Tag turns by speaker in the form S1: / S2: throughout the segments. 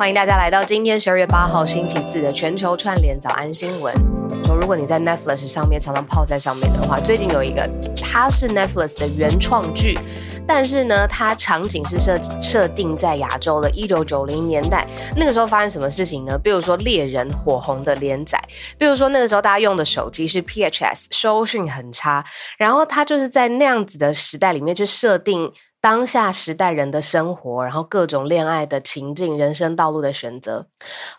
S1: 欢迎大家来到今天十二月八号星期四的全球串联早安新闻。说如果你在 Netflix 上面常常泡在上面的话，最近有一个它是 Netflix 的原创剧，但是呢，它场景是设设定在亚洲的一九九零年代。那个时候发生什么事情呢？比如说猎人火红的连载，比如说那个时候大家用的手机是 PHS，收讯很差，然后它就是在那样子的时代里面去设定。当下时代人的生活，然后各种恋爱的情境、人生道路的选择，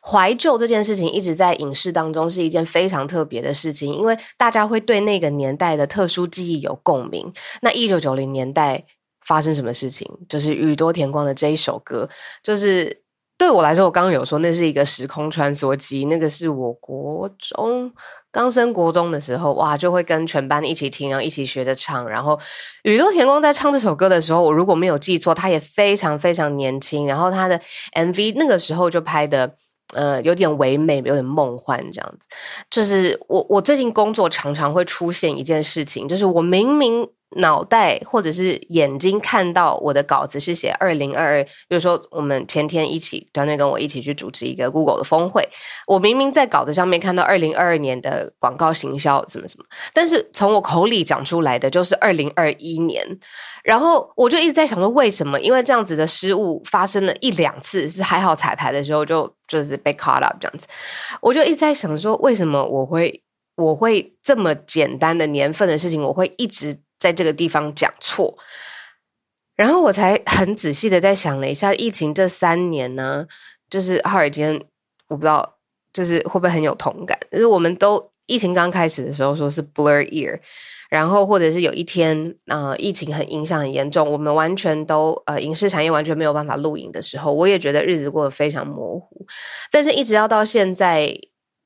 S1: 怀旧这件事情一直在影视当中是一件非常特别的事情，因为大家会对那个年代的特殊记忆有共鸣。那一九九零年代发生什么事情？就是宇多田光的这一首歌，就是。对我来说，我刚刚有说那是一个时空穿梭机，那个是我国中刚升国中的时候，哇，就会跟全班一起听，然后一起学着唱。然后宇多田光在唱这首歌的时候，我如果没有记错，他也非常非常年轻。然后他的 MV 那个时候就拍的，呃，有点唯美，有点梦幻这样子。就是我我最近工作常常会出现一件事情，就是我明明。脑袋或者是眼睛看到我的稿子是写二零二二，比如说我们前天一起团队跟我一起去主持一个 Google 的峰会，我明明在稿子上面看到二零二二年的广告行销什么什么，但是从我口里讲出来的就是二零二一年，然后我就一直在想说为什么？因为这样子的失误发生了一两次，是还好彩排的时候就就是被 caught up 这样子，我就一直在想说为什么我会我会这么简单的年份的事情，我会一直。在这个地方讲错，然后我才很仔细的在想了一下，疫情这三年呢，就是哈尔今天我不知道，就是会不会很有同感？就是我们都疫情刚开始的时候说是 blur year，然后或者是有一天呃疫情很影响很严重，我们完全都呃影视产业完全没有办法录影的时候，我也觉得日子过得非常模糊，但是一直要到现在。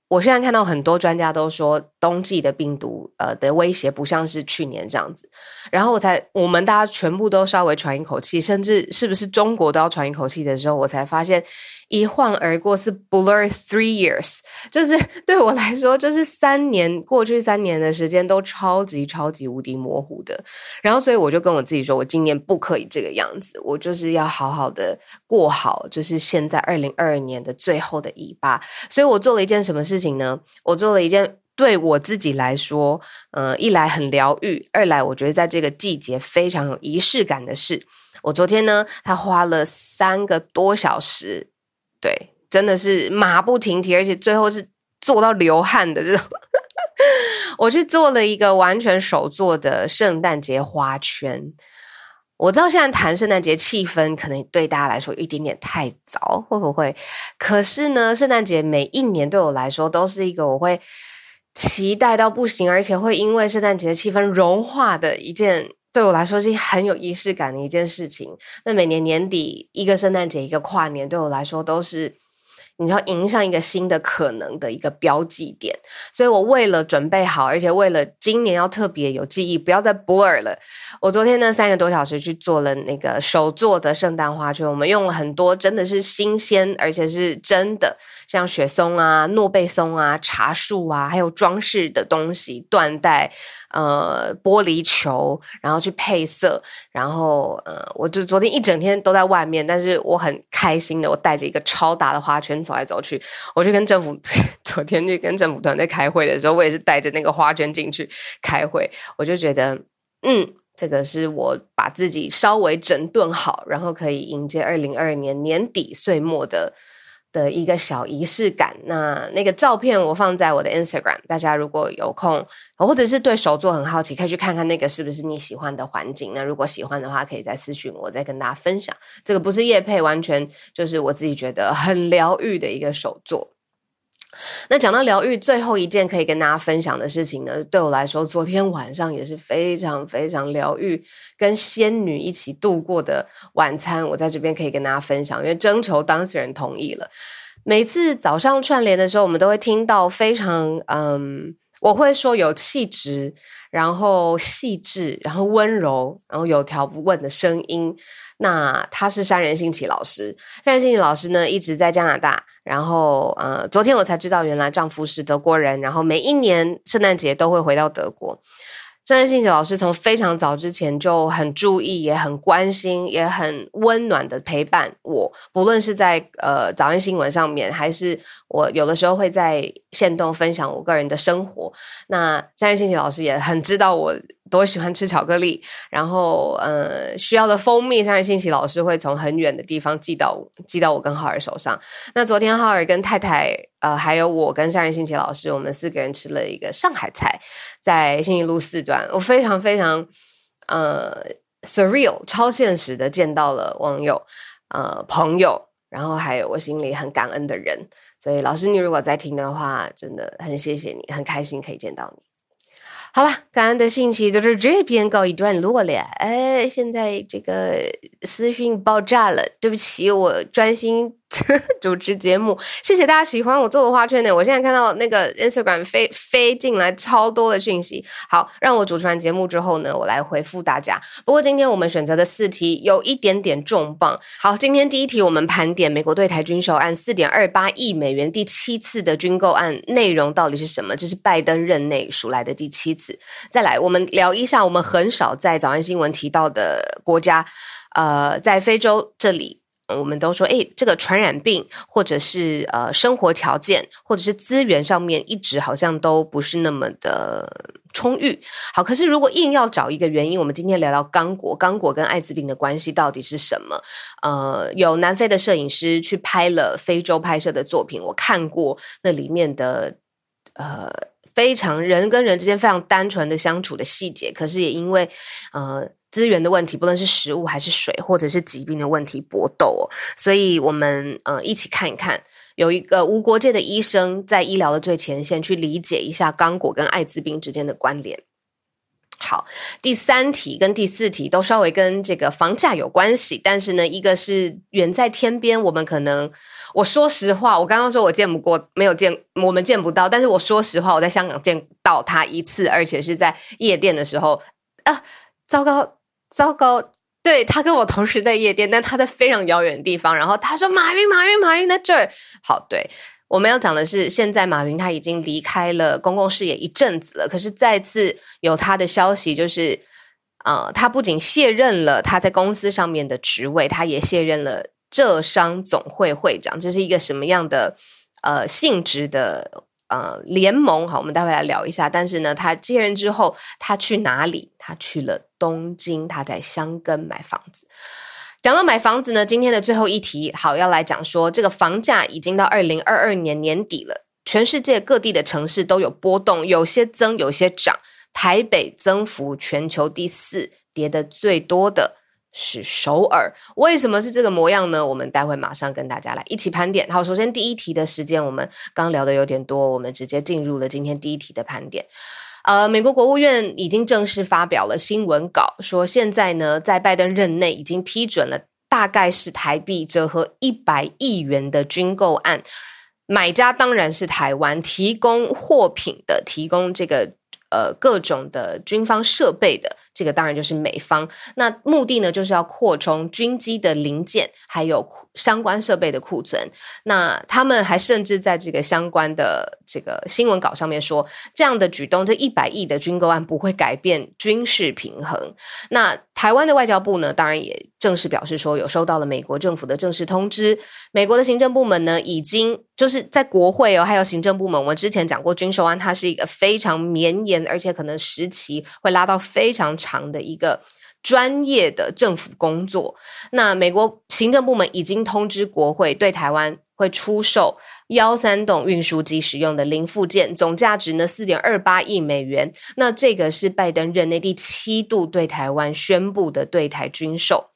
S1: 我现在看到很多专家都说，冬季的病毒呃的威胁不像是去年这样子，然后我才我们大家全部都稍微喘一口气，甚至是不是中国都要喘一口气的时候，我才发现。一晃而过是 blur three years，就是 对我来说，就是三年过去三年的时间都超级超级无敌模糊的。然后，所以我就跟我自己说，我今年不可以这个样子，我就是要好好的过好，就是现在二零二二年的最后的尾巴。所以我做了一件什么事情呢？我做了一件对我自己来说，呃，一来很疗愈，二来我觉得在这个季节非常有仪式感的事。我昨天呢，他花了三个多小时。对，真的是马不停蹄，而且最后是做到流汗的这种。我去做了一个完全手做的圣诞节花圈。我知道现在谈圣诞节气氛可能对大家来说有一点点太早，会不会？可是呢，圣诞节每一年对我来说都是一个我会期待到不行，而且会因为圣诞节的气氛融化的一件。对我来说是很有仪式感的一件事情。那每年年底一个圣诞节，一个跨年，对我来说都是你要迎上一个新的可能的一个标记点。所以我为了准备好，而且为了今年要特别有记忆，不要再 blur 了。我昨天呢三个多小时去做了那个手做的圣诞花圈，我们用了很多真的是新鲜，而且是真的，像雪松啊、诺贝松啊、茶树啊，还有装饰的东西，缎带。呃，玻璃球，然后去配色，然后呃，我就昨天一整天都在外面，但是我很开心的，我带着一个超大的花圈走来走去。我去跟政府，昨天去跟政府团队开会的时候，我也是带着那个花圈进去开会。我就觉得，嗯，这个是我把自己稍微整顿好，然后可以迎接二零二二年年底岁末的。的一个小仪式感，那那个照片我放在我的 Instagram，大家如果有空，或者是对手作很好奇，可以去看看那个是不是你喜欢的环境。那如果喜欢的话，可以再私信我，再跟大家分享。这个不是叶配，完全就是我自己觉得很疗愈的一个手作。那讲到疗愈，最后一件可以跟大家分享的事情呢，对我来说，昨天晚上也是非常非常疗愈，跟仙女一起度过的晚餐，我在这边可以跟大家分享，因为征求当事人同意了。每次早上串联的时候，我们都会听到非常嗯，我会说有气质，然后细致，然后温柔，然后有条不紊的声音。那他是山人信起老师，山人信起老师呢一直在加拿大，然后呃，昨天我才知道原来丈夫是德国人，然后每一年圣诞节都会回到德国。张善信老师从非常早之前就很注意，也很关心，也很温暖的陪伴我。不论是在呃早安新闻上面，还是我有的时候会在线动分享我个人的生活。那张善信老师也很知道我多喜欢吃巧克力，然后呃需要的蜂蜜，张善信老师会从很远的地方寄到寄到我跟浩儿手上。那昨天浩儿跟太太呃还有我跟张善信老师，我们四个人吃了一个上海菜，在信义路四段。我非常非常呃 surreal 超现实的见到了网友呃朋友，然后还有我心里很感恩的人，所以老师你如果在听的话，真的很谢谢你，很开心可以见到你。好了，感恩的信息就是这边告一段落了。哎，现在这个私讯爆炸了，对不起，我专心。主持节目，谢谢大家喜欢我做的花圈呢。我现在看到那个 Instagram 飞飞进来超多的讯息，好，让我主持完节目之后呢，我来回复大家。不过今天我们选择的四题有一点点重磅。好，今天第一题我们盘点美国对台军售案四点二八亿美元第七次的军购案内容到底是什么？这是拜登任内数来的第七次。再来，我们聊一下我们很少在早安新闻提到的国家，呃，在非洲这里。我们都说，诶，这个传染病，或者是呃生活条件，或者是资源上面，一直好像都不是那么的充裕。好，可是如果硬要找一个原因，我们今天聊聊刚果，刚果跟艾滋病的关系到底是什么？呃，有南非的摄影师去拍了非洲拍摄的作品，我看过那里面的呃非常人跟人之间非常单纯的相处的细节，可是也因为呃。资源的问题，不论是食物还是水，或者是疾病的问题搏斗哦，所以我们呃一起看一看，有一个无国界的医生在医疗的最前线去理解一下刚果跟艾滋病之间的关联。好，第三题跟第四题都稍微跟这个房价有关系，但是呢，一个是远在天边，我们可能我说实话，我刚刚说我见不过，没有见，我们见不到，但是我说实话，我在香港见到他一次，而且是在夜店的时候啊，糟糕。糟糕，对，他跟我同时在夜店，但他在非常遥远的地方。然后他说：“马云，马云，马云在这儿。”好，对，我们要讲的是，现在马云他已经离开了公共视野一阵子了。可是再次有他的消息，就是啊、呃，他不仅卸任了他在公司上面的职位，他也卸任了浙商总会会长。这是一个什么样的呃性质的？呃，联盟好，我们待会来聊一下。但是呢，他接任之后，他去哪里？他去了东京，他在箱根买房子。讲到买房子呢，今天的最后一题，好，要来讲说这个房价已经到二零二二年年底了，全世界各地的城市都有波动，有些增，有些涨。台北增幅全球第四，跌得最多的。是首尔，为什么是这个模样呢？我们待会马上跟大家来一起盘点。好，首先第一题的时间我们刚聊的有点多，我们直接进入了今天第一题的盘点。呃，美国国务院已经正式发表了新闻稿，说现在呢，在拜登任内已经批准了，大概是台币折合一百亿元的军购案，买家当然是台湾，提供货品的，提供这个呃各种的军方设备的。这个当然就是美方，那目的呢，就是要扩充军机的零件，还有相关设备的库存。那他们还甚至在这个相关的这个新闻稿上面说，这样的举动，这一百亿的军购案不会改变军事平衡。那台湾的外交部呢，当然也正式表示说，有收到了美国政府的正式通知。美国的行政部门呢，已经就是在国会哦，还有行政部门，我们之前讲过军售案，它是一个非常绵延，而且可能时期会拉到非常长。的一个专业的政府工作，那美国行政部门已经通知国会，对台湾会出售幺三洞运输机使用的零附件，总价值呢四点二八亿美元。那这个是拜登任内第七度对台湾宣布的对台军售。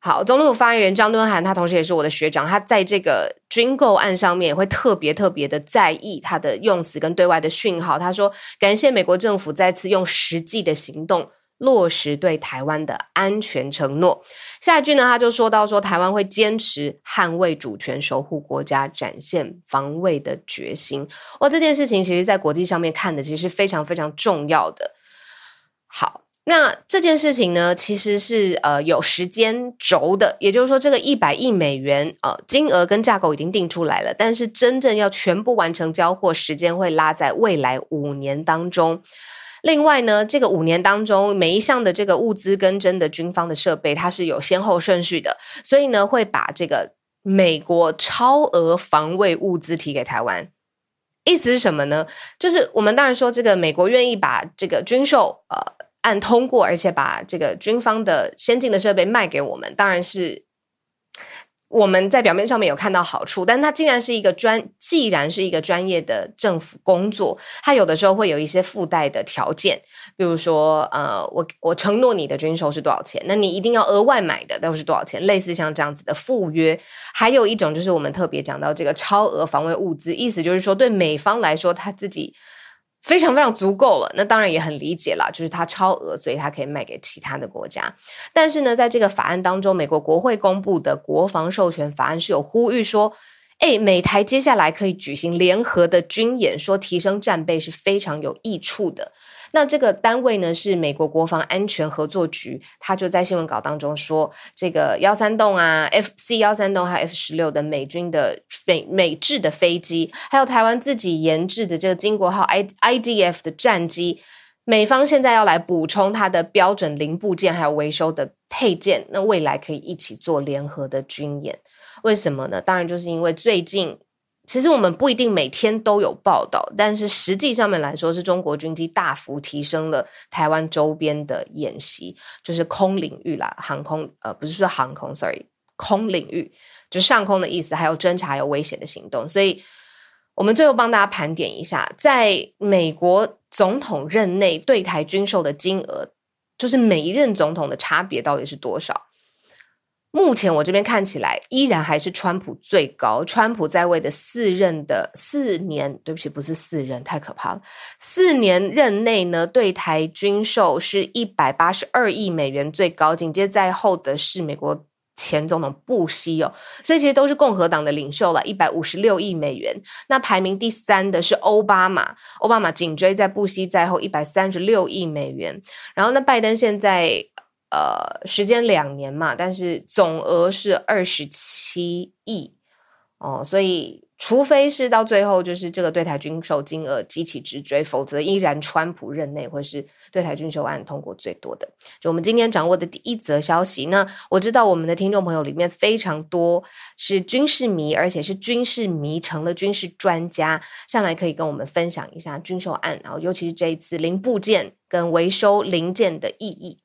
S1: 好，总统府发言人张敦涵，他同时也是我的学长，他在这个军购案上面也会特别特别的在意他的用词跟对外的讯号。他说，感谢美国政府再次用实际的行动。落实对台湾的安全承诺。下一句呢，他就说到说台湾会坚持捍卫主权、守护国家，展现防卫的决心。哇，这件事情其实在国际上面看的其实是非常非常重要的。好，那这件事情呢，其实是呃有时间轴的，也就是说，这个一百亿美元呃金额跟架构已经定出来了，但是真正要全部完成交货，时间会拉在未来五年当中。另外呢，这个五年当中，每一项的这个物资跟真的军方的设备，它是有先后顺序的，所以呢，会把这个美国超额防卫物资提给台湾。意思是什么呢？就是我们当然说，这个美国愿意把这个军售呃案通过，而且把这个军方的先进的设备卖给我们，当然是。我们在表面上面有看到好处，但它既然是一个专，既然是一个专业的政府工作，它有的时候会有一些附带的条件，比如说，呃，我我承诺你的军售是多少钱，那你一定要额外买的都是多少钱，类似像这样子的附约。还有一种就是我们特别讲到这个超额防卫物资，意思就是说对美方来说，他自己。非常非常足够了，那当然也很理解了，就是它超额，所以它可以卖给其他的国家。但是呢，在这个法案当中，美国国会公布的国防授权法案是有呼吁说，哎，美台接下来可以举行联合的军演，说提升战备是非常有益处的。那这个单位呢，是美国国防安全合作局，他就在新闻稿当中说，这个幺三洞啊，F C 幺三洞还有 F 十六的美军的美美制的飞机，还有台湾自己研制的这个金国号 I I D F 的战机，美方现在要来补充它的标准零部件还有维修的配件，那未来可以一起做联合的军演，为什么呢？当然就是因为最近。其实我们不一定每天都有报道，但是实际上面来说，是中国军机大幅提升了台湾周边的演习，就是空领域啦，航空呃不是说航空，sorry，空领域就上空的意思，还有侦察有危险的行动。所以，我们最后帮大家盘点一下，在美国总统任内对台军售的金额，就是每一任总统的差别到底是多少？目前我这边看起来依然还是川普最高。川普在位的四任的四年，对不起，不是四任，太可怕了。四年任内呢，对台军售是一百八十二亿美元最高，紧接在后的是美国前总统布希哦，所以其实都是共和党的领袖了，一百五十六亿美元。那排名第三的是奥巴马，奥巴马紧追在布希在后，一百三十六亿美元。然后那拜登现在。呃，时间两年嘛，但是总额是二十七亿哦，所以除非是到最后就是这个对台军售金额激起直追，否则依然川普任内会是对台军售案通过最多的。就我们今天掌握的第一则消息，那我知道我们的听众朋友里面非常多是军事迷，而且是军事迷成了军事专家，上来可以跟我们分享一下军售案，然后尤其是这一次零部件跟维修零件的意义。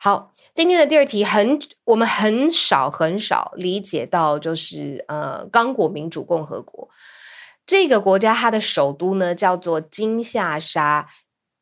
S1: 好，今天的第二题很，我们很少很少理解到，就是呃，刚果民主共和国。这个国家，它的首都呢叫做金夏沙，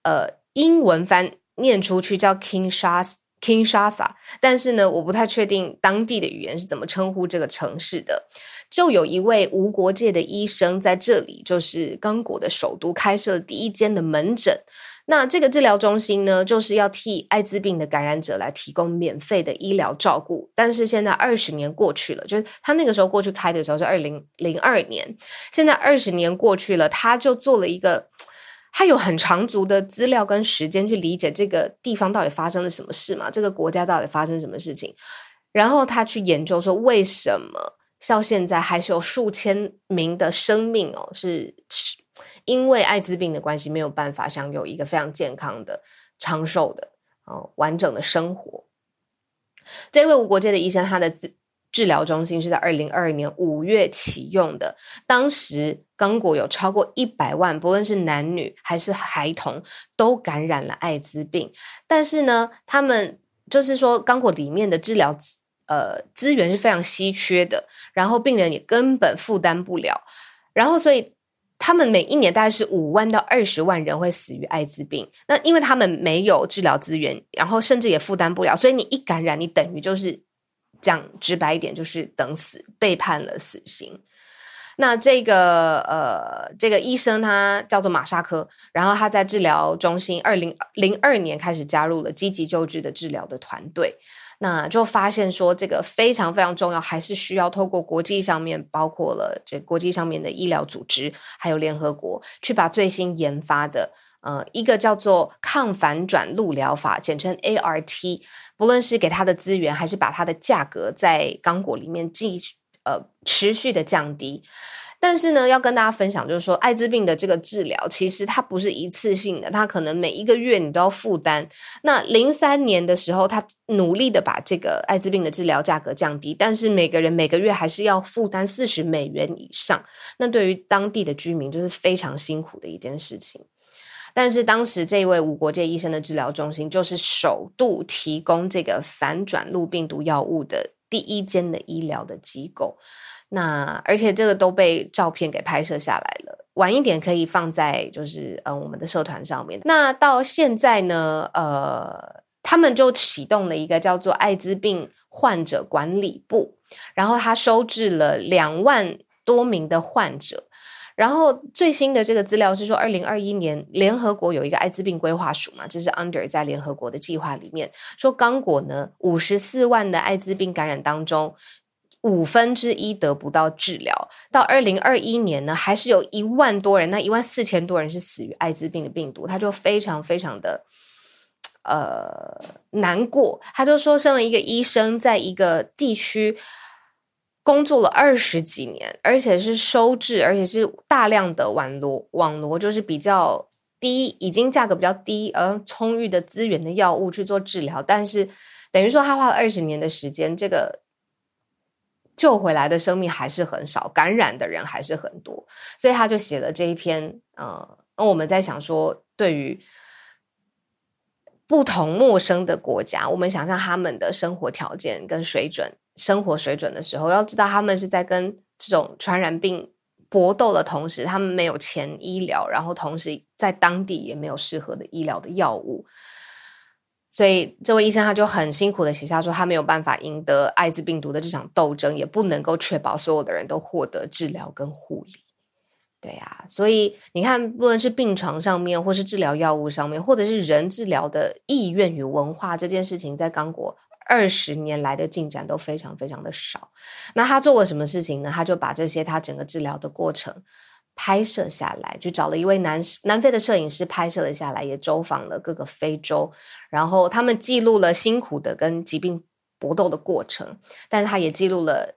S1: 呃，英文翻念出去叫 Kinshasa King Shasa，但是呢，我不太确定当地的语言是怎么称呼这个城市的。就有一位无国界的医生在这里，就是刚果的首都开设了第一间的门诊。那这个治疗中心呢，就是要替艾滋病的感染者来提供免费的医疗照顾。但是现在二十年过去了，就是他那个时候过去开的时候是二零零二年，现在二十年过去了，他就做了一个，他有很长足的资料跟时间去理解这个地方到底发生了什么事嘛，这个国家到底发生什么事情，然后他去研究说为什么到现在还是有数千名的生命哦是。因为艾滋病的关系，没有办法享有一个非常健康的、长寿的、哦完整的生活。这位无国界的医生，他的治疗中心是在二零二二年五月启用的。当时，刚果有超过一百万，不论是男女还是孩童，都感染了艾滋病。但是呢，他们就是说，刚果里面的治疗呃资源是非常稀缺的，然后病人也根本负担不了，然后所以。他们每一年大概是五万到二十万人会死于艾滋病，那因为他们没有治疗资源，然后甚至也负担不了，所以你一感染，你等于就是讲直白一点，就是等死，被判了死刑。那这个呃，这个医生他叫做马沙科，然后他在治疗中心二零零二年开始加入了积极救治的治疗的团队。那就发现说，这个非常非常重要，还是需要透过国际上面，包括了这国际上面的医疗组织，还有联合国，去把最新研发的，呃，一个叫做抗反转录疗法，简称 ART，不论是给它的资源，还是把它的价格在刚果里面继续呃持续的降低。但是呢，要跟大家分享，就是说，艾滋病的这个治疗，其实它不是一次性的，它可能每一个月你都要负担。那零三年的时候，他努力的把这个艾滋病的治疗价格降低，但是每个人每个月还是要负担四十美元以上。那对于当地的居民，就是非常辛苦的一件事情。但是当时这位无国界医生的治疗中心，就是首度提供这个反转录病毒药物的第一间的医疗的机构。那而且这个都被照片给拍摄下来了，晚一点可以放在就是嗯我们的社团上面。那到现在呢，呃，他们就启动了一个叫做艾滋病患者管理部，然后他收治了两万多名的患者。然后最新的这个资料是说，二零二一年联合国有一个艾滋病规划署嘛，这是 Under 在联合国的计划里面说，刚果呢五十四万的艾滋病感染当中。五分之一得不到治疗，到二零二一年呢，还是有一万多人，那一万四千多人是死于艾滋病的病毒，他就非常非常的呃难过，他就说，身为一个医生，在一个地区工作了二十几年，而且是收治，而且是大量的网罗网罗，就是比较低，已经价格比较低而充裕的资源的药物去做治疗，但是等于说他花了二十年的时间，这个。救回来的生命还是很少，感染的人还是很多，所以他就写了这一篇。呃，那我们在想说，对于不同陌生的国家，我们想象他们的生活条件跟水准、生活水准的时候，要知道他们是在跟这种传染病搏斗的同时，他们没有钱医疗，然后同时在当地也没有适合的医疗的药物。所以这位医生他就很辛苦的写下说，他没有办法赢得艾滋病毒的这场斗争，也不能够确保所有的人都获得治疗跟护理。对呀、啊，所以你看，不论是病床上面，或是治疗药物上面，或者是人治疗的意愿与文化这件事情，在刚果二十年来的进展都非常非常的少。那他做了什么事情呢？他就把这些他整个治疗的过程。拍摄下来，就找了一位南南非的摄影师拍摄了下来，也走访了各个非洲，然后他们记录了辛苦的跟疾病搏斗的过程，但是他也记录了，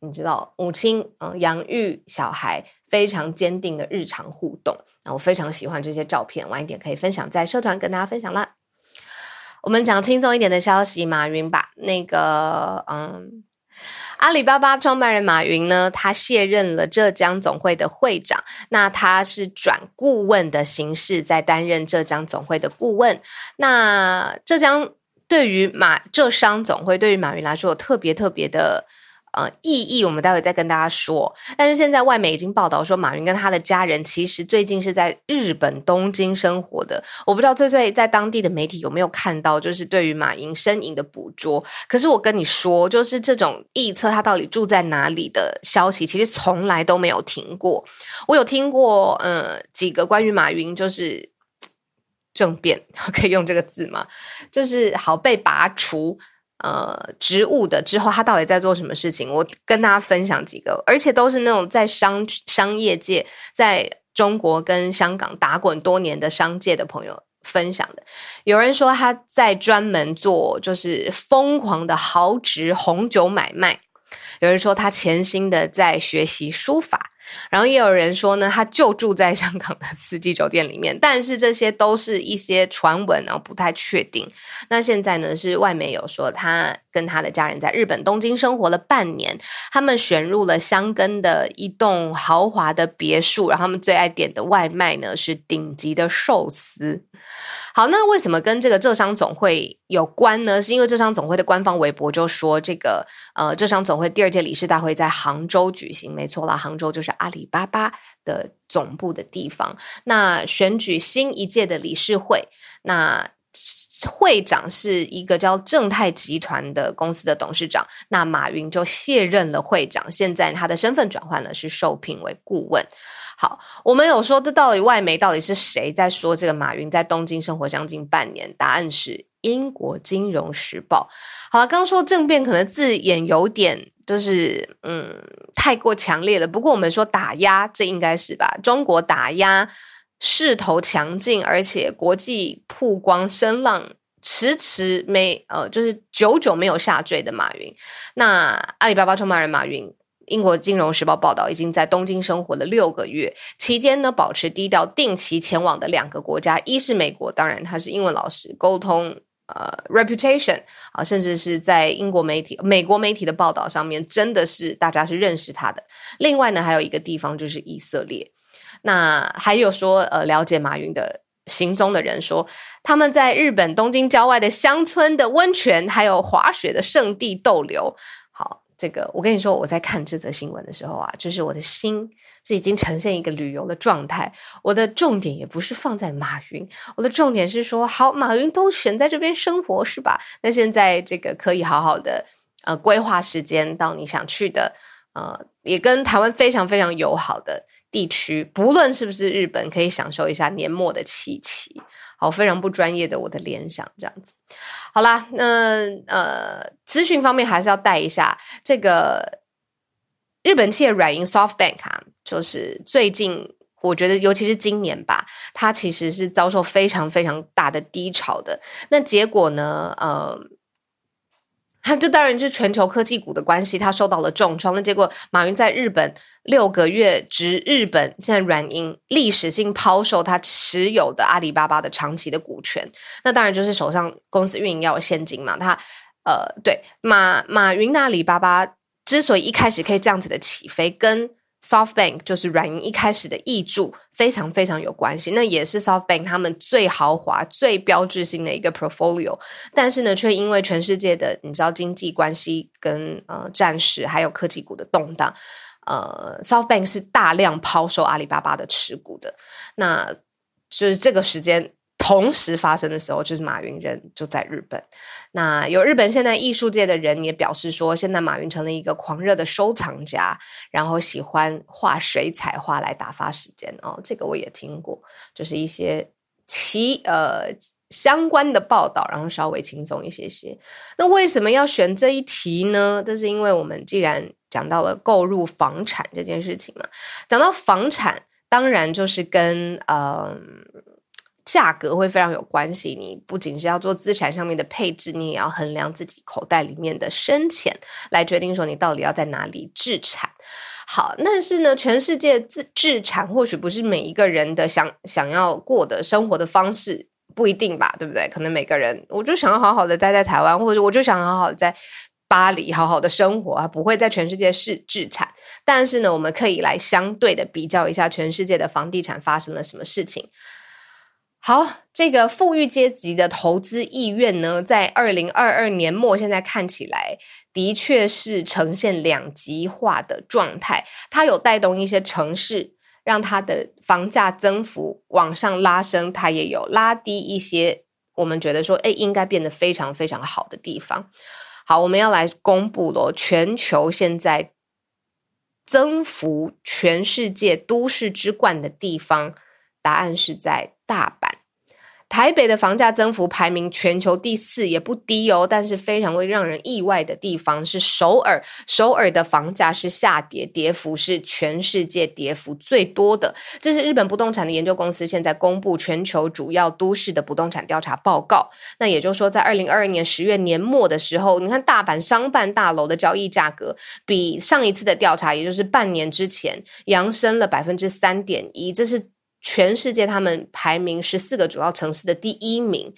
S1: 你知道母亲嗯养育小孩非常坚定的日常互动，那我非常喜欢这些照片，晚一点可以分享在社团跟大家分享啦。我们讲轻松一点的消息，马云吧，那个嗯。阿里巴巴创办人马云呢，他卸任了浙江总会的会长。那他是转顾问的形式在担任浙江总会的顾问。那浙江对于马浙商总会对于马云来说有特别特别的。呃，意义我们待会再跟大家说。但是现在外媒已经报道说，马云跟他的家人其实最近是在日本东京生活的。我不知道翠翠在当地的媒体有没有看到，就是对于马云身影的捕捉。可是我跟你说，就是这种臆测他到底住在哪里的消息，其实从来都没有停过。我有听过，呃，几个关于马云就是政变，可以用这个字吗？就是好被拔除。呃，职务的之后，他到底在做什么事情？我跟大家分享几个，而且都是那种在商商业界，在中国跟香港打滚多年的商界的朋友分享的。有人说他在专门做就是疯狂的豪值红酒买卖，有人说他潜心的在学习书法。然后也有人说呢，他就住在香港的四季酒店里面，但是这些都是一些传闻，然后不太确定。那现在呢，是外媒有说他跟他的家人在日本东京生活了半年，他们选入了箱根的一栋豪华的别墅，然后他们最爱点的外卖呢是顶级的寿司。好，那为什么跟这个浙商总会有关呢？是因为浙商总会的官方微博就说，这个呃，浙商总会第二届理事大会在杭州举行，没错啦，杭州就是阿里巴巴的总部的地方。那选举新一届的理事会，那会长是一个叫正泰集团的公司的董事长，那马云就卸任了会长，现在他的身份转换了，是受聘为顾问。好，我们有说，这到底外媒到底是谁在说这个马云在东京生活将近半年？答案是英国金融时报。好了，刚说政变可能字眼有点就是嗯太过强烈了，不过我们说打压，这应该是吧？中国打压势头强劲，而且国际曝光声浪迟迟没呃，就是久久没有下坠的马云。那阿里巴巴创办人马云。英国金融时报报道，已经在东京生活了六个月，期间呢保持低调，定期前往的两个国家，一是美国，当然他是英文老师，沟通呃 reputation 啊，甚至是在英国媒体、美国媒体的报道上面，真的是大家是认识他的。另外呢，还有一个地方就是以色列，那还有说呃了解马云的行踪的人说，他们在日本东京郊外的乡村的温泉，还有滑雪的圣地逗留。这个，我跟你说，我在看这则新闻的时候啊，就是我的心是已经呈现一个旅游的状态。我的重点也不是放在马云，我的重点是说，好，马云都选在这边生活是吧？那现在这个可以好好的呃规划时间到你想去的呃，也跟台湾非常非常友好的地区，不论是不是日本，可以享受一下年末的气息。好，非常不专业的我的联想，这样子。好啦，那呃，资讯方面还是要带一下这个日本企业软银 SoftBank 啊，就是最近我觉得，尤其是今年吧，它其实是遭受非常非常大的低潮的。那结果呢，呃。他就当然就是全球科技股的关系，他受到了重创。那结果，马云在日本六个月，值日本现在软银历史性抛售他持有的阿里巴巴的长期的股权。那当然就是手上公司运营要有现金嘛。他呃，对马马云的阿里巴巴之所以一开始可以这样子的起飞，跟 SoftBank 就是软银一开始的挹注非常非常有关系，那也是 SoftBank 他们最豪华、最标志性的一个 portfolio，但是呢，却因为全世界的你知道经济关系跟呃战时还有科技股的动荡，呃，SoftBank 是大量抛售阿里巴巴的持股的，那就是这个时间。同时发生的时候，就是马云人就在日本。那有日本现在艺术界的人也表示说，现在马云成了一个狂热的收藏家，然后喜欢画水彩画来打发时间哦。这个我也听过，就是一些其呃相关的报道，然后稍微轻松一些些。那为什么要选这一题呢？这是因为我们既然讲到了购入房产这件事情嘛，讲到房产，当然就是跟嗯。价格会非常有关系，你不仅是要做资产上面的配置，你也要衡量自己口袋里面的深浅，来决定说你到底要在哪里置产。好，但是呢，全世界置置产或许不是每一个人的想想要过的生活的方式，不一定吧，对不对？可能每个人，我就想要好好的待在台湾，或者我就想好好的在巴黎好好的生活啊，不会在全世界是置产。但是呢，我们可以来相对的比较一下全世界的房地产发生了什么事情。好，这个富裕阶级的投资意愿呢，在二零二二年末，现在看起来的确是呈现两极化的状态。它有带动一些城市，让它的房价增幅往上拉升；它也有拉低一些我们觉得说，哎，应该变得非常非常好的地方。好，我们要来公布了，全球现在增幅全世界都市之冠的地方。答案是在大阪，台北的房价增幅排名全球第四，也不低哦。但是非常会让人意外的地方是首尔，首尔的房价是下跌，跌幅是全世界跌幅最多的。这是日本不动产的研究公司现在公布全球主要都市的不动产调查报告。那也就是说，在二零二二年十月年末的时候，你看大阪商办大楼的交易价格比上一次的调查，也就是半年之前，扬升了百分之三点一，这是。全世界他们排名十四个主要城市的第一名，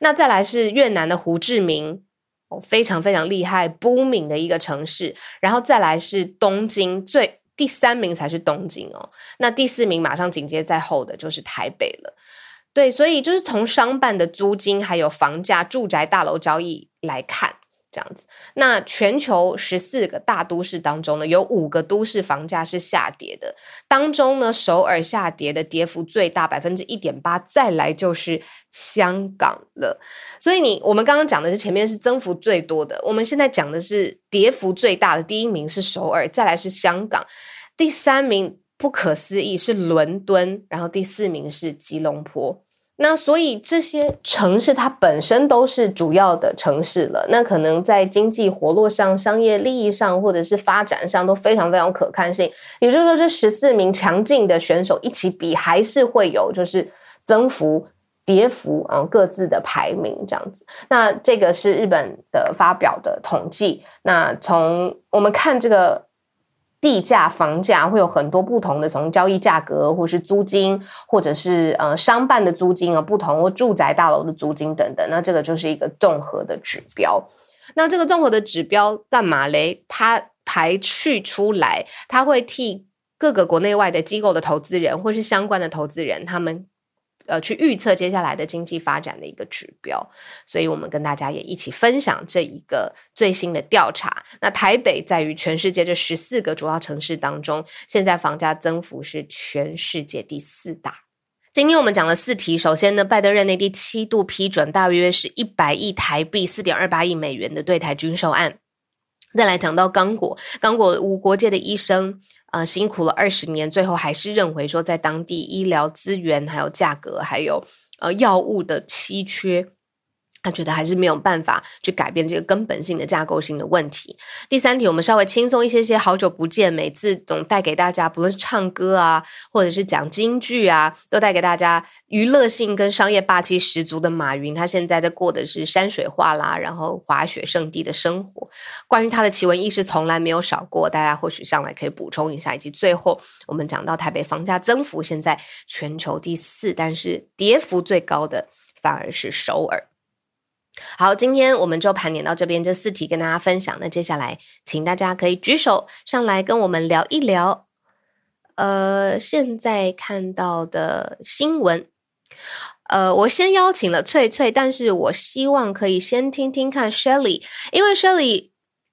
S1: 那再来是越南的胡志明，哦，非常非常厉害，booming 的一个城市，然后再来是东京，最第三名才是东京哦，那第四名马上紧接在后的就是台北了，对，所以就是从商办的租金还有房价、住宅大楼交易来看。这样子，那全球十四个大都市当中呢，有五个都市房价是下跌的。当中呢，首尔下跌的跌幅最大，百分之一点八。再来就是香港了。所以你我们刚刚讲的是前面是增幅最多的，我们现在讲的是跌幅最大的。第一名是首尔，再来是香港，第三名不可思议是伦敦，然后第四名是吉隆坡。那所以这些城市它本身都是主要的城市了，那可能在经济活络上、商业利益上，或者是发展上都非常非常可看性。也就是说，这十四名强劲的选手一起比，还是会有就是增幅、跌幅啊各自的排名这样子。那这个是日本的发表的统计。那从我们看这个地价、房价会有很多不同的，从交易价格，或是租金，或者是呃商办的租金啊，不同或住宅大楼的租金等等，那这个就是一个综合的指标。那这个综合的指标干嘛嘞？它排序出来，它会替各个国内外的机构的投资人，或是相关的投资人，他们。呃，去预测接下来的经济发展的一个指标，所以我们跟大家也一起分享这一个最新的调查。那台北在于全世界这十四个主要城市当中，现在房价增幅是全世界第四大。今天我们讲了四题，首先呢，拜登任内第七度批准大约是一百亿台币，四点二八亿美元的对台军售案。再来讲到刚果，刚果无国界的医生。呃，辛苦了二十年，最后还是认为说，在当地医疗资源、还有价格、还有呃药物的稀缺。他觉得还是没有办法去改变这个根本性的架构性的问题。第三题，我们稍微轻松一些些。好久不见，每次总带给大家，不论是唱歌啊，或者是讲京剧啊，都带给大家娱乐性跟商业霸气十足的马云。他现在在过的是山水画啦，然后滑雪圣地的生活。关于他的奇闻异事，从来没有少过。大家或许上来可以补充一下。以及最后，我们讲到台北房价增幅现在全球第四，但是跌幅最高的反而是首尔。好，今天我们就盘点到这边，这四题跟大家分享。那接下来，请大家可以举手上来跟我们聊一聊。呃，现在看到的新闻，呃，我先邀请了翠翠，但是我希望可以先听听看 Shelly，因为 Shelly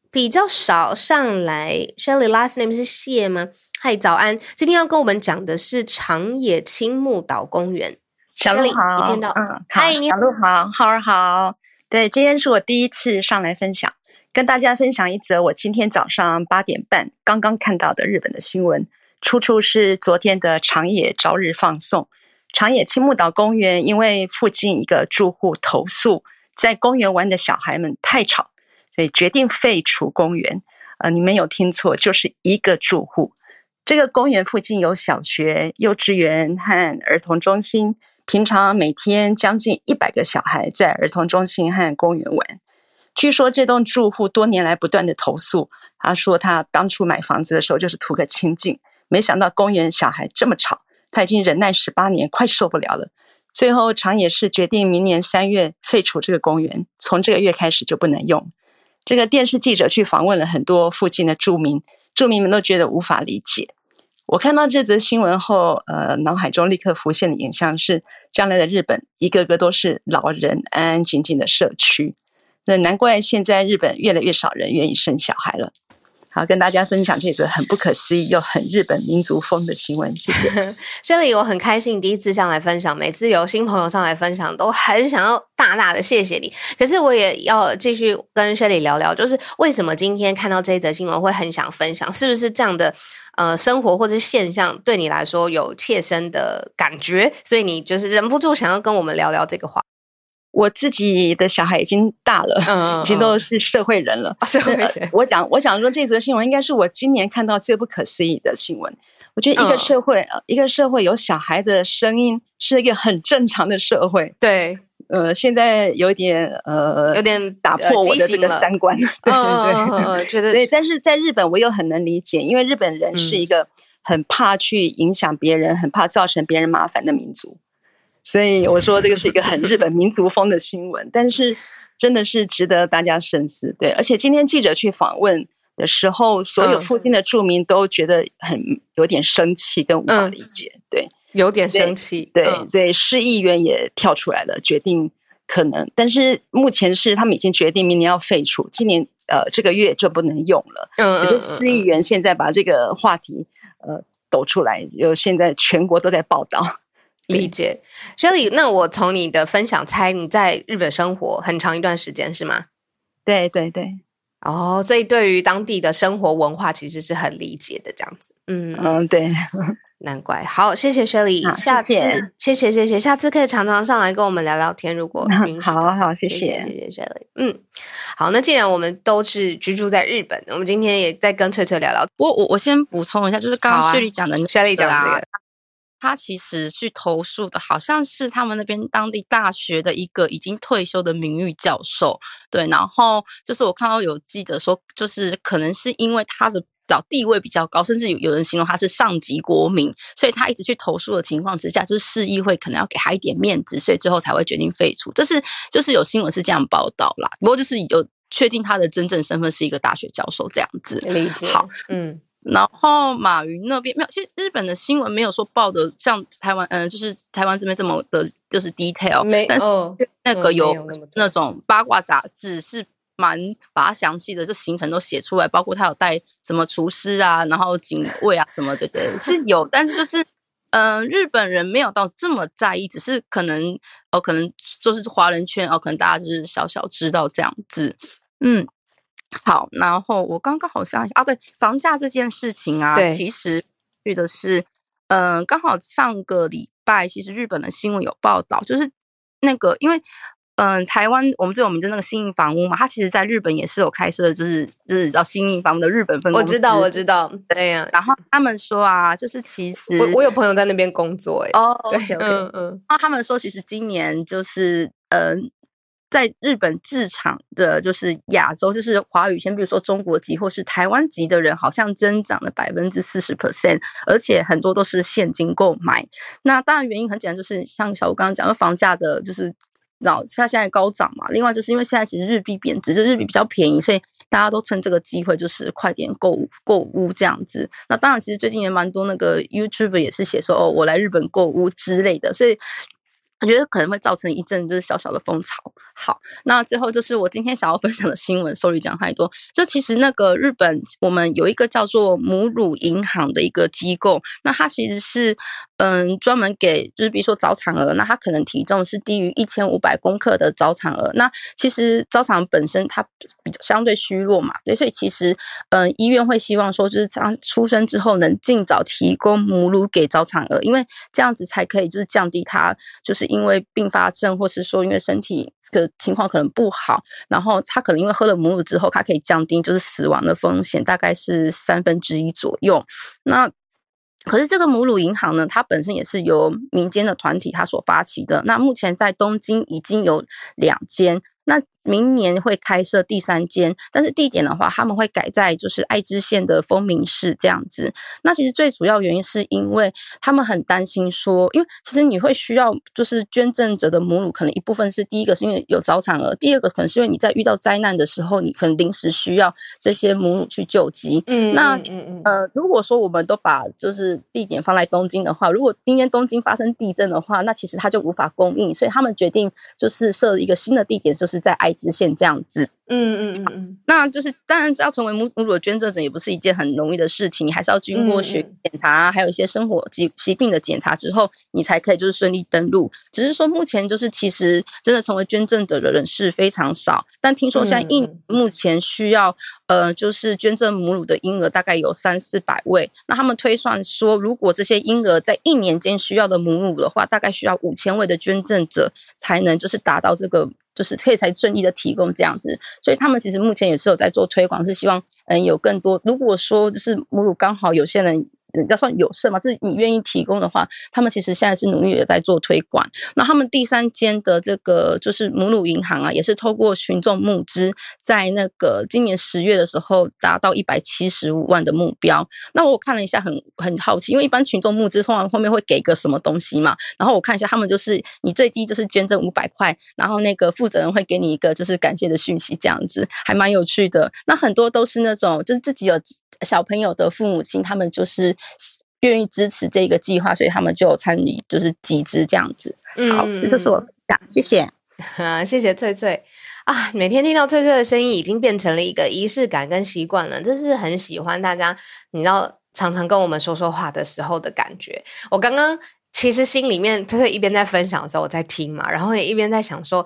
S1: 比较少上来。Shelly last name 是谢吗？嗨，早安，今天要跟我们讲的是长野青木岛公园。
S2: 小鹿好，
S1: 你听到？
S2: 嗯，嗨，你好，小鹿好，浩儿好。对，今天是我第一次上来分享，跟大家分享一则我今天早上八点半刚刚看到的日本的新闻。出处是昨天的长野朝日放送。长野青木岛公园因为附近一个住户投诉，在公园玩的小孩们太吵，所以决定废除公园。呃，你没有听错，就是一个住户。这个公园附近有小学、幼稚园和儿童中心。平常每天将近一百个小孩在儿童中心和公园玩。据说这栋住户多年来不断的投诉，他说他当初买房子的时候就是图个清静，没想到公园小孩这么吵，他已经忍耐十八年，快受不了了。最后长野市决定明年三月废除这个公园，从这个月开始就不能用。这个电视记者去访问了很多附近的住民，住民们都觉得无法理解。我看到这则新闻后，呃，脑海中立刻浮现的影像是，将来的日本一个个都是老人，安安静静的社区。那难怪现在日本越来越少人愿意生小孩了。好，跟大家分享这则很不可思议又很日本民族风的新闻，谢谢。
S1: 这里我很开心，第一次上来分享，每次有新朋友上来分享，都很想要大大的谢谢你。可是我也要继续跟 Shelly 聊聊，就是为什么今天看到这则新闻会很想分享，是不是这样的？呃，生活或者是现象对你来说有切身的感觉，所以你就是忍不住想要跟我们聊聊这个话。
S2: 我自己的小孩已经大了，嗯，已经都是社会人了。社会人，我讲，我想说，这则新闻应该是我今年看到最不可思议的新闻。我觉得一个社会，嗯、一个社会有小孩的声音是一个很正常的社会。
S1: 对。
S2: 呃，现在有点呃，有点打破我的这个三观，对 对对，哦、觉得所以，但是在日本我又很能理解，因为日本人是一个很怕去影响别人、嗯、很怕造成别人麻烦的民族，所以我说这个是一个很日本民族风的新闻，但是真的是值得大家深思。对，而且今天记者去访问的时候，所有附近的住民都觉得很有点生气跟无法理解，嗯、对。
S1: 有点生气，
S2: 对，所以市议员也跳出来了，决定可能，但是目前是他们已经决定明年要废除，今年呃这个月就不能用了。嗯，可是市议员现在把这个话题呃抖出来，就现在全国都在报道。
S1: 理解，Shelly，那我从你的分享猜你在日本生活很长一段时间是吗？
S2: 对对对。
S1: 哦，所以对于当地的生活文化其实是很理解的，这样子。
S2: 嗯嗯，对。
S1: 难怪，好，谢谢 Shelly，下次谢谢谢谢谢，下次可以常常上来跟我们聊聊天，如果
S2: 好好，谢谢谢
S1: 谢 Shelly，嗯，好，那既然我们都是居住在日本，我们今天也再跟翠翠聊聊。
S3: 我我我先补充一下，就是刚刚 Shelly 讲的
S1: ，Shelly 讲的这个。
S3: 他其实去投诉的，好像是他们那边当地大学的一个已经退休的名誉教授，对。然后就是我看到有记者说，就是可能是因为他的找地位比较高，甚至有有人形容他是上级国民，所以他一直去投诉的情况之下，就是市议会可能要给他一点面子，所以最后才会决定废除。这是就是有新闻是这样报道啦，不过就是有确定他的真正身份是一个大学教授这样子。
S1: 理解。
S3: 好，
S1: 嗯。
S3: 然后马云那边没有，其实日本的新闻没有说报的像台湾，嗯，就是台湾这边这么的，就是 detail，
S1: 没，
S3: 但那个有那种八卦杂志是蛮把它详细的这行程都写出来，包括他有带什么厨师啊，然后警卫啊什么的，对，是有，但是就是，嗯，日本人没有到这么在意，只是可能哦，可能就是华人圈哦，可能大家就是小小知道这样子，嗯。好，然后我刚刚好像啊，对房价这件事情啊，其实去的是，嗯、呃，刚好上个礼拜，其实日本的新闻有报道，就是那个，因为嗯、呃，台湾我们最有名的那个新印房屋嘛，它其实在日本也是有开设，就是就是叫新印房屋的日本分公司。
S1: 我知道，我知道，对呀、啊。
S3: 然后他们说啊，就是其实
S1: 我我有朋友在那边工作，哎，哦，对，okay, okay.
S3: 嗯嗯。然后他们说，其实今年就是嗯。呃在日本市场的，就是亚洲，就是华语圈，比如说中国籍或是台湾籍的人，好像增长了百分之四十 percent，而且很多都是现金购买。那当然原因很简单，就是像小吴刚刚讲的，房价的就是然后它现在高涨嘛。另外就是因为现在其实日币贬值，就日币比较便宜，所以大家都趁这个机会就是快点购购屋这样子。那当然，其实最近也蛮多那个 YouTube 也是写说哦，我来日本购屋之类的，所以。我觉得可能会造成一阵就是小小的风潮。好，那最后就是我今天想要分享的新闻。Sorry 讲太多。就其实那个日本，我们有一个叫做母乳银行的一个机构，那它其实是嗯专门给就是比如说早产儿，那他可能体重是低于一千五百公克的早产儿。那其实早产本身它比较相对虚弱嘛，对，所以其实嗯医院会希望说就是他出生之后能尽早提供母乳给早产儿，因为这样子才可以就是降低他就是。因为并发症，或是说因为身体的情况可能不好，然后他可能因为喝了母乳之后，他可以降低就是死亡的风险，大概是三分之一左右。那可是这个母乳银行呢，它本身也是由民间的团体它所发起的。那目前在东京已经有两间。那明年会开设第三间，但是地点的话，他们会改在就是爱知县的丰明市这样子。那其实最主要原因是因为他们很担心说，因为其实你会需要就是捐赠者的母乳，可能一部分是第一个是因为有早产儿，第二个可能是因为你在遇到灾难的时候，你可能临时需要这些母乳去救急。嗯，那呃，如果说我们都把就是地点放在东京的话，如果今天东京发生地震的话，那其实它就无法供应，所以他们决定就是设一个新的地点，就是。在爱知县这样子。嗯嗯嗯嗯，那就是当然要成为母母乳的捐赠者也不是一件很容易的事情，你还是要经过血检查，还有一些生活疾疾病的检查之后，你才可以就是顺利登录。只是说目前就是其实真的成为捐赠者的人是非常少，但听说现在印目前需要呃就是捐赠母乳的婴儿大概有三四百位，那他们推算说，如果这些婴儿在一年间需要的母乳的话，大概需要五千位的捐赠者才能就是达到这个。就是可以才顺利的提供这样子，所以他们其实目前也是有在做推广，是希望嗯有更多。如果说就是母乳刚好有些人。要算有剩嘛？这你愿意提供的话，他们其实现在是努力的在做推广。那他们第三间的这个就是母乳银行啊，也是透过群众募资，在那个今年十月的时候达到一百七十五万的目标。那我看了一下很，很很好奇，因为一般群众募资通常后面会给个什么东西嘛？然后我看一下，他们就是你最低就是捐赠五百块，然后那个负责人会给你一个就是感谢的讯息，这样子还蛮有趣的。那很多都是那种就是自己有小朋友的父母亲，他们就是。愿意支持这个计划，所以他们就参与，就是集资这样子。好，嗯、这是我讲，谢谢，
S1: 啊，谢谢翠翠啊！每天听到翠翠的声音，已经变成了一个仪式感跟习惯了，真是很喜欢大家，你知道，常常跟我们说说话的时候的感觉。我刚刚其实心里面，翠翠一边在分享的时候，我在听嘛，然后也一边在想说。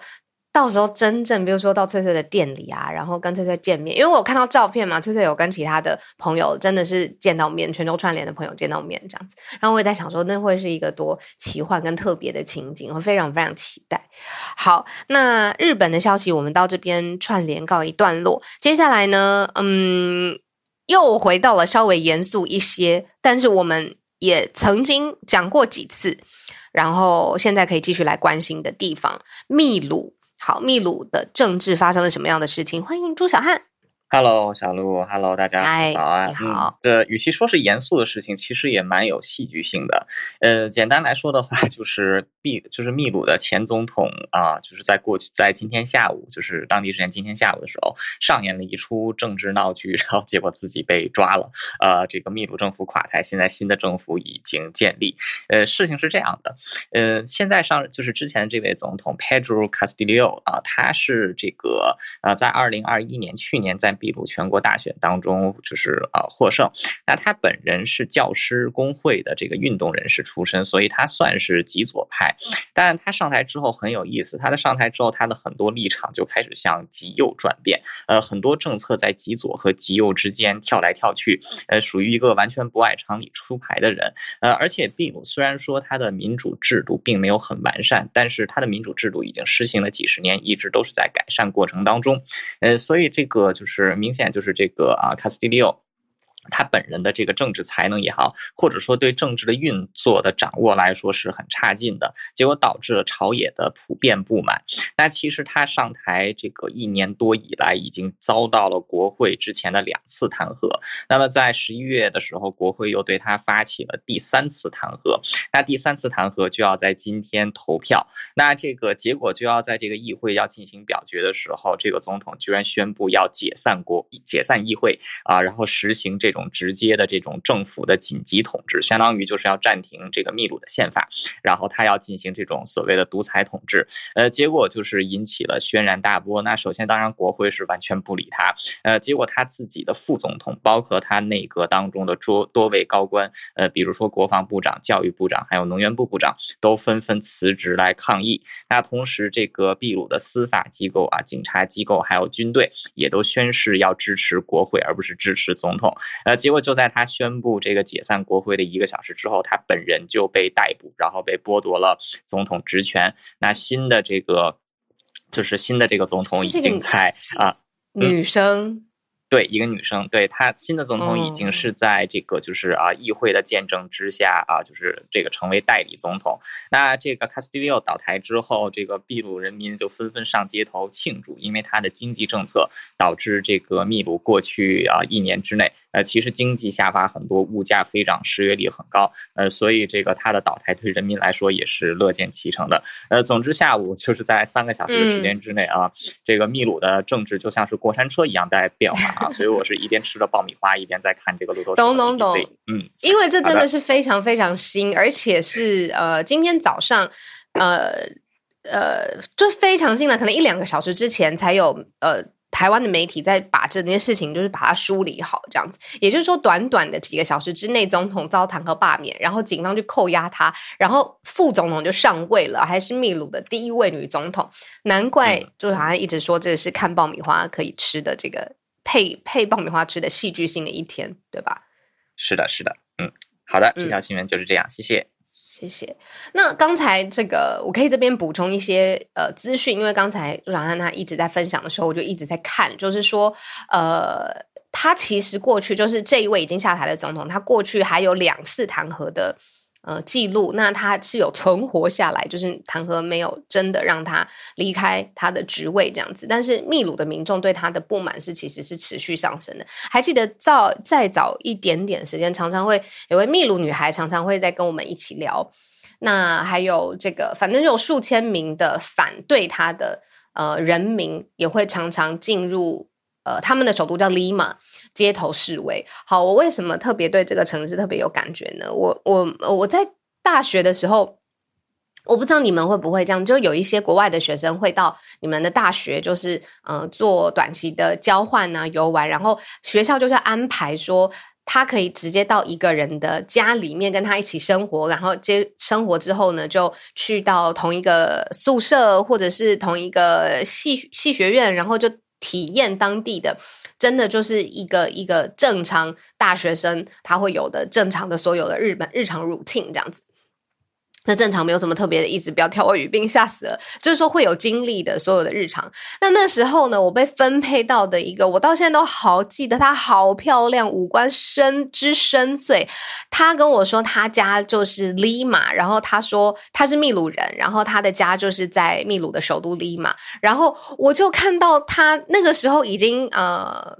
S1: 到时候真正，比如说到翠翠的店里啊，然后跟翠翠见面，因为我看到照片嘛，翠翠有跟其他的朋友真的是见到面，全球串联的朋友见到面这样子，然后我也在想说，那会是一个多奇幻跟特别的情景，我非常非常期待。好，那日本的消息我们到这边串联告一段落，接下来呢，嗯，又回到了稍微严肃一些，但是我们也曾经讲过几次，然后现在可以继续来关心的地方，秘鲁。好，秘鲁的政治发生了什么样的事情？欢迎朱小汉。
S4: Hello，小鹿，Hello，大家早安。
S1: 你好。
S4: 的、嗯，与其说是严肃的事情，其实也蛮有戏剧性的。呃，简单来说的话，就是秘，就是秘鲁的前总统啊，就是在过去，在今天下午，就是当地时间今天下午的时候，上演了一出政治闹剧，然后结果自己被抓了。呃，这个秘鲁政府垮台，现在新的政府已经建立。呃，事情是这样的，呃，现在上就是之前这位总统 Pedro Castillo 啊，他是这个呃，在二零二一年去年在秘鲁全国大选当中，就是呃获胜。那他本人是教师工会的这个运动人士出身，所以他算是极左派。但他上台之后很有意思，他的上台之后，他的很多立场就开始向极右转变。呃，很多政策在极左和极右之间跳来跳去，呃，属于一个完全不按常理出牌的人。呃，而且秘鲁虽然说他的民主制度并没有很完善，但是他的民主制度已经实行了几十年，一直都是在改善过程当中。呃，所以这个就是。明显就是这个啊，卡斯蒂利奥。他本人的这个政治才能也好，或者说对政治的运作的掌握来说是很差劲的，结果导致了朝野的普遍不满。那其实他上台这个一年多以来，已经遭到了国会之前的两次弹劾。那么在十一月的时候，国会又对他发起了第三次弹劾。那第三次弹劾就要在今天投票。那这个结果就要在这个议会要进行表决的时候，这个总统居然宣布要解散国解散议会啊，然后实行这。这种直接的这种政府的紧急统治，相当于就是要暂停这个秘鲁的宪法，然后他要进行这种所谓的独裁统治，呃，结果就是引起了轩然大波。那首先，当然国会是完全不理他，呃，结果他自己的副总统，包括他内阁当中的多多位高官，呃，比如说国防部长、教育部长，还有能源部部长，都纷纷辞职来抗议。那同时，这个秘鲁的司法机构啊、警察机构还有军队，也都宣誓要支持国会，而不是支持总统。呃，结果就在他宣布这个解散国会的一个小时之后，他本人就被逮捕，然后被剥夺了总统职权。那新的这个，就是新的这个总统已经在啊，
S1: 女生。嗯
S4: 对，一个女生，对，她新的总统已经是在这个就是啊议会的见证之下啊，就是这个成为代理总统。那这个卡斯蒂利奥倒台之后，这个秘鲁人民就纷纷上街头庆祝，因为他的经济政策导致这个秘鲁过去啊一年之内，呃，其实经济下滑很多，物价飞涨，失业率很高，呃，所以这个他的倒台对人民来说也是乐见其成的。呃，总之下午就是在三个小时的时间之内啊，这个秘鲁的政治就像是过山车一样在变化。所以我是一边吃着爆米花，一边在看这个路透。
S1: 懂懂懂，嗯，因为这真的是非常非常新，而且是呃，今天早上，呃呃，就非常新了，可能一两个小时之前才有呃。台湾的媒体在把这件事情就是把它梳理好，这样子，也就是说，短短的几个小时之内，总统遭弹劾罢免，然后警方就扣押他，然后副总统就上位了，还是秘鲁的第一位女总统，难怪就好像一直说这是看爆米花可以吃的这个配配爆米花吃的戏剧性的一天，对吧？
S4: 是的，是的，嗯，好的，这条新闻就是这样，嗯、谢谢。
S1: 谢谢。那刚才这个，我可以这边补充一些呃资讯，因为刚才陆小汉他一直在分享的时候，我就一直在看，就是说，呃，他其实过去就是这一位已经下台的总统，他过去还有两次弹劾的。呃，记录那他是有存活下来，就是弹劾没有真的让他离开他的职位这样子。但是秘鲁的民众对他的不满是其实是持续上升的。还记得早再早一点点时间，常常会有位秘鲁女孩常常会在跟我们一起聊。那还有这个，反正有数千名的反对他的呃人民也会常常进入呃他们的首都叫利马。街头示威，好，我为什么特别对这个城市特别有感觉呢？我我我在大学的时候，我不知道你们会不会这样，就有一些国外的学生会到你们的大学，就是呃做短期的交换啊、游玩，然后学校就是安排说他可以直接到一个人的家里面跟他一起生活，然后接生活之后呢，就去到同一个宿舍或者是同一个系系学院，然后就体验当地的。真的就是一个一个正常大学生他会有的正常的所有的日本日常 routine 这样子。那正常没有什么特别的，一直不要跳我语病，吓死了。就是说会有经历的所有的日常。那那时候呢，我被分配到的一个，我到现在都好记得，她好漂亮，五官深之深邃。她跟我说，她家就是利马，然后她说她是秘鲁人，然后她的家就是在秘鲁的首都利马。然后我就看到她那个时候已经呃。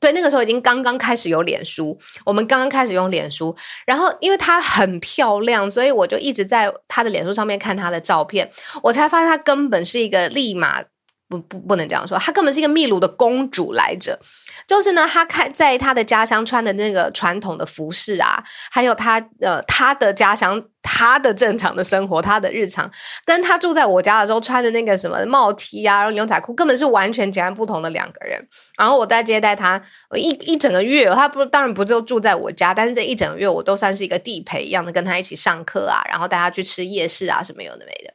S1: 对，那个时候已经刚刚开始有脸书，我们刚刚开始用脸书，然后因为她很漂亮，所以我就一直在她的脸书上面看她的照片，我才发现她根本是一个立马，不不不能这样说，她根本是一个秘鲁的公主来着。就是呢，她看在她的家乡穿的那个传统的服饰啊，还有她呃她的家乡她的正常的生活，她的日常，跟她住在我家的时候穿的那个什么帽 T 啊，然后牛仔裤，根本是完全截然不同的两个人。然后我在接待他一一整个月，他不当然不就住在我家，但是这一整个月我都算是一个地陪一样的跟他一起上课啊，然后带他去吃夜市啊什么有的没的。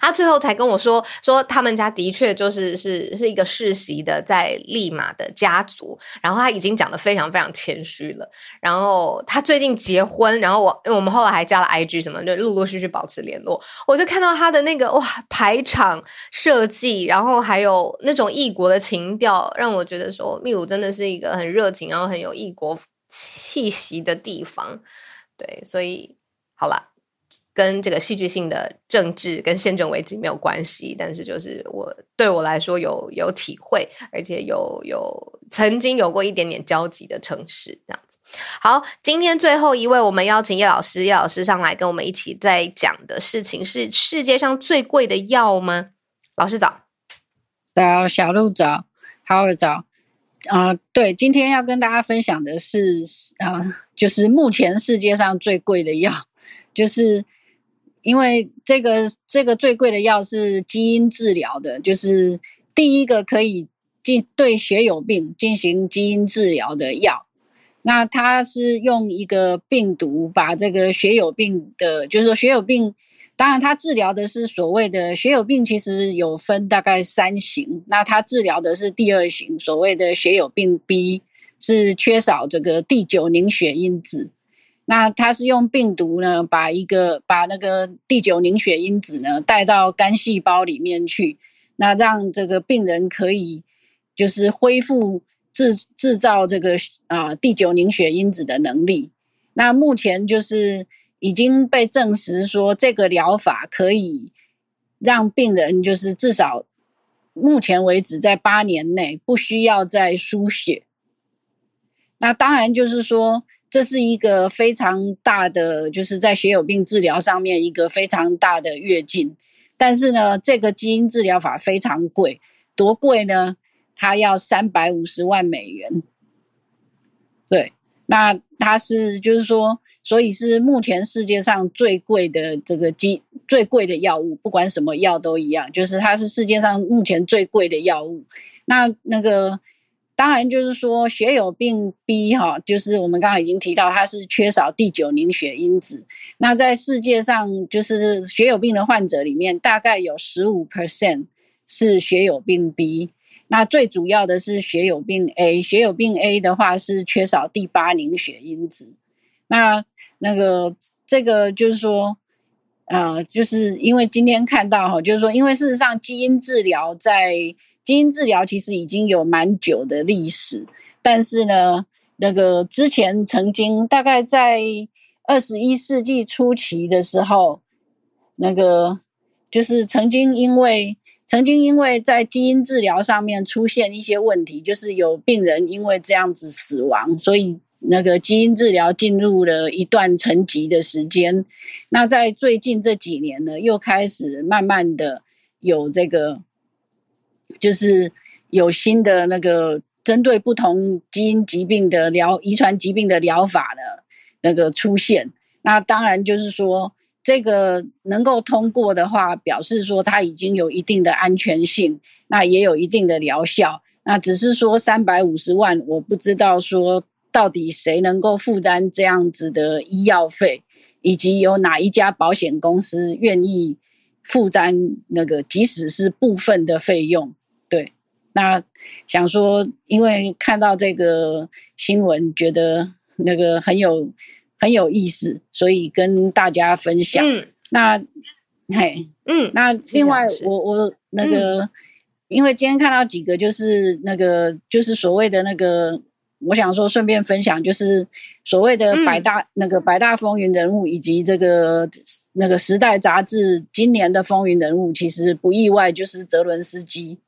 S1: 他最后才跟我说，说他们家的确就是是是一个世袭的在利马的家族，然后他已经讲得非常非常谦虚了。然后他最近结婚，然后我因为我们后来还加了 IG 什么，就陆陆续续保持联络。我就看到他的那个哇排场设计，然后还有那种异国的情调，让我觉得说秘鲁真的是一个很热情，然后很有异国气息的地方。对，所以好了。跟这个戏剧性的政治跟宪政危机没有关系，但是就是我对我来说有有体会，而且有有曾经有过一点点交集的城市这样子。好，今天最后一位我们邀请叶老师，叶老师上来跟我们一起在讲的事情是世界上最贵的药吗？老师早，
S5: 早，小鹿早，好儿早，啊、呃，对，今天要跟大家分享的是啊、就是目前世界上最贵的药，就是。因为这个这个最贵的药是基因治疗的，就是第一个可以进对血友病进行基因治疗的药。那它是用一个病毒把这个血友病的，就是说血友病，当然它治疗的是所谓的血友病，其实有分大概三型。那它治疗的是第二型，所谓的血友病 B，是缺少这个第九凝血因子。那它是用病毒呢，把一个把那个第九凝血因子呢带到肝细胞里面去，那让这个病人可以就是恢复制制造这个啊、第九凝血因子的能力。那目前就是已经被证实说，这个疗法可以让病人就是至少目前为止在八年内不需要再输血。那当然就是说。这是一个非常大的，就是在血友病治疗上面一个非常大的跃进。但是呢，这个基因治疗法非常贵，多贵呢？它要三百五十万美元。对，那它是就是说，所以是目前世界上最贵的这个基最贵的药物，不管什么药都一样，就是它是世界上目前最贵的药物。那那个。当然，就是说血友病 B 哈，就是我们刚刚已经提到，它是缺少第九凝血因子。那在世界上，就是血友病的患者里面，大概有十五 percent 是血友病 B。那最主要的是血友病 A，血友病 A 的话是缺少第八凝血因子。那那个这个就是说，呃，就是因为今天看到哈，就是说，因为事实上基因治疗在基因治疗其实已经有蛮久的历史，但是呢，那个之前曾经大概在二十一世纪初期的时候，那个就是曾经因为曾经因为在基因治疗上面出现一些问题，就是有病人因为这样子死亡，所以那个基因治疗进入了一段沉寂的时间。那在最近这几年呢，又开始慢慢的有这个。就是有新的那个针对不同基因疾病的疗遗传疾病的疗法的那个出现，那当然就是说这个能够通过的话，表示说它已经有一定的安全性，那也有一定的疗效。那只是说三百五十万，我不知道说到底谁能够负担这样子的医药费，以及有哪一家保险公司愿意负担那个即使是部分的费用。对，那想说，因为看到这个新闻，觉得那个很有很有意思，所以跟大家分享。嗯、那嘿，嗯，那另外我我那个、嗯，因为今天看到几个，就是那个就是所谓的那个，我想说顺便分享，就是所谓的百大、嗯、那个百大风云人物，以及这个那个时代杂志今年的风云人物，其实不意外，就是泽伦斯基。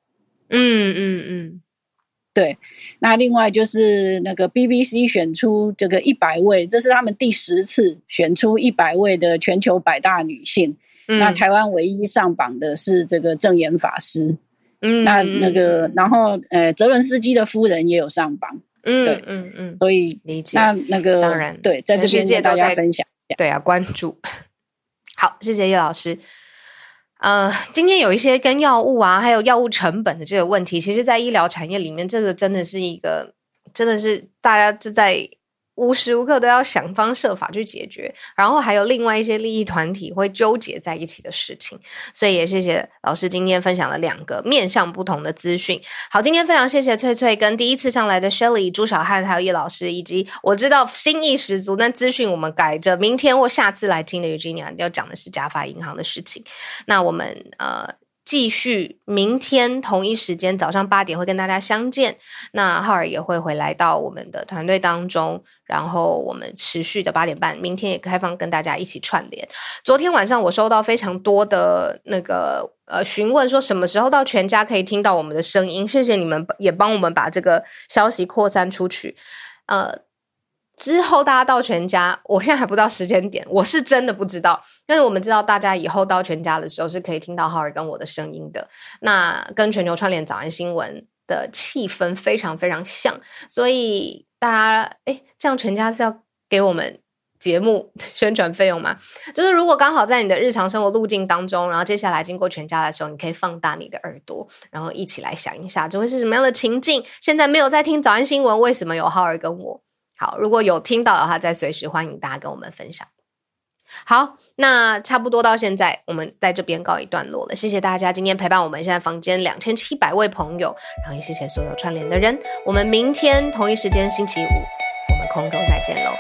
S5: 嗯嗯嗯，对，那另外就是那个 BBC 选出这个一百位，这是他们第十次选出一百位的全球百大女性。嗯、那台湾唯一上榜的是这个证严法师。嗯，那那个，然后呃，泽伦斯基的夫人也有上榜。嗯，对，嗯嗯，所以
S1: 理解。
S5: 那那个
S1: 当然
S5: 对，在这边跟大家分享。
S1: 对啊，关注。好，谢谢叶老师。呃，今天有一些跟药物啊，还有药物成本的这个问题，其实，在医疗产业里面，这个真的是一个，真的是大家就在。无时无刻都要想方设法去解决，然后还有另外一些利益团体会纠结在一起的事情，所以也谢谢老师今天分享了两个面向不同的资讯。好，今天非常谢谢翠翠跟第一次上来的 Shelly、朱小汉还有叶老师，以及我知道心意十足，但资讯我们改着，明天或下次来听的 Eugenia 要讲的是假发银行的事情。那我们呃。继续，明天同一时间早上八点会跟大家相见。那浩尔也会回来到我们的团队当中，然后我们持续的八点半，明天也开放跟大家一起串联。昨天晚上我收到非常多的那个呃询问，说什么时候到全家可以听到我们的声音？谢谢你们也帮我们把这个消息扩散出去。呃。之后大家到全家，我现在还不知道时间点，我是真的不知道。但是我们知道，大家以后到全家的时候是可以听到浩尔跟我的声音的。那跟全球串联早安新闻的气氛非常非常像，所以大家诶，这样全家是要给我们节目宣传费用吗？就是如果刚好在你的日常生活路径当中，然后接下来经过全家的时候，你可以放大你的耳朵，然后一起来想一下，这会是什么样的情境？现在没有在听早安新闻，为什么有浩尔跟我？好，如果有听到的话，再随时欢迎大家跟我们分享。好，那差不多到现在，我们在这边告一段落了。谢谢大家今天陪伴我们，现在房间两千七百位朋友，然后也谢谢所有串联的人。我们明天同一时间星期五，我们空中再见喽。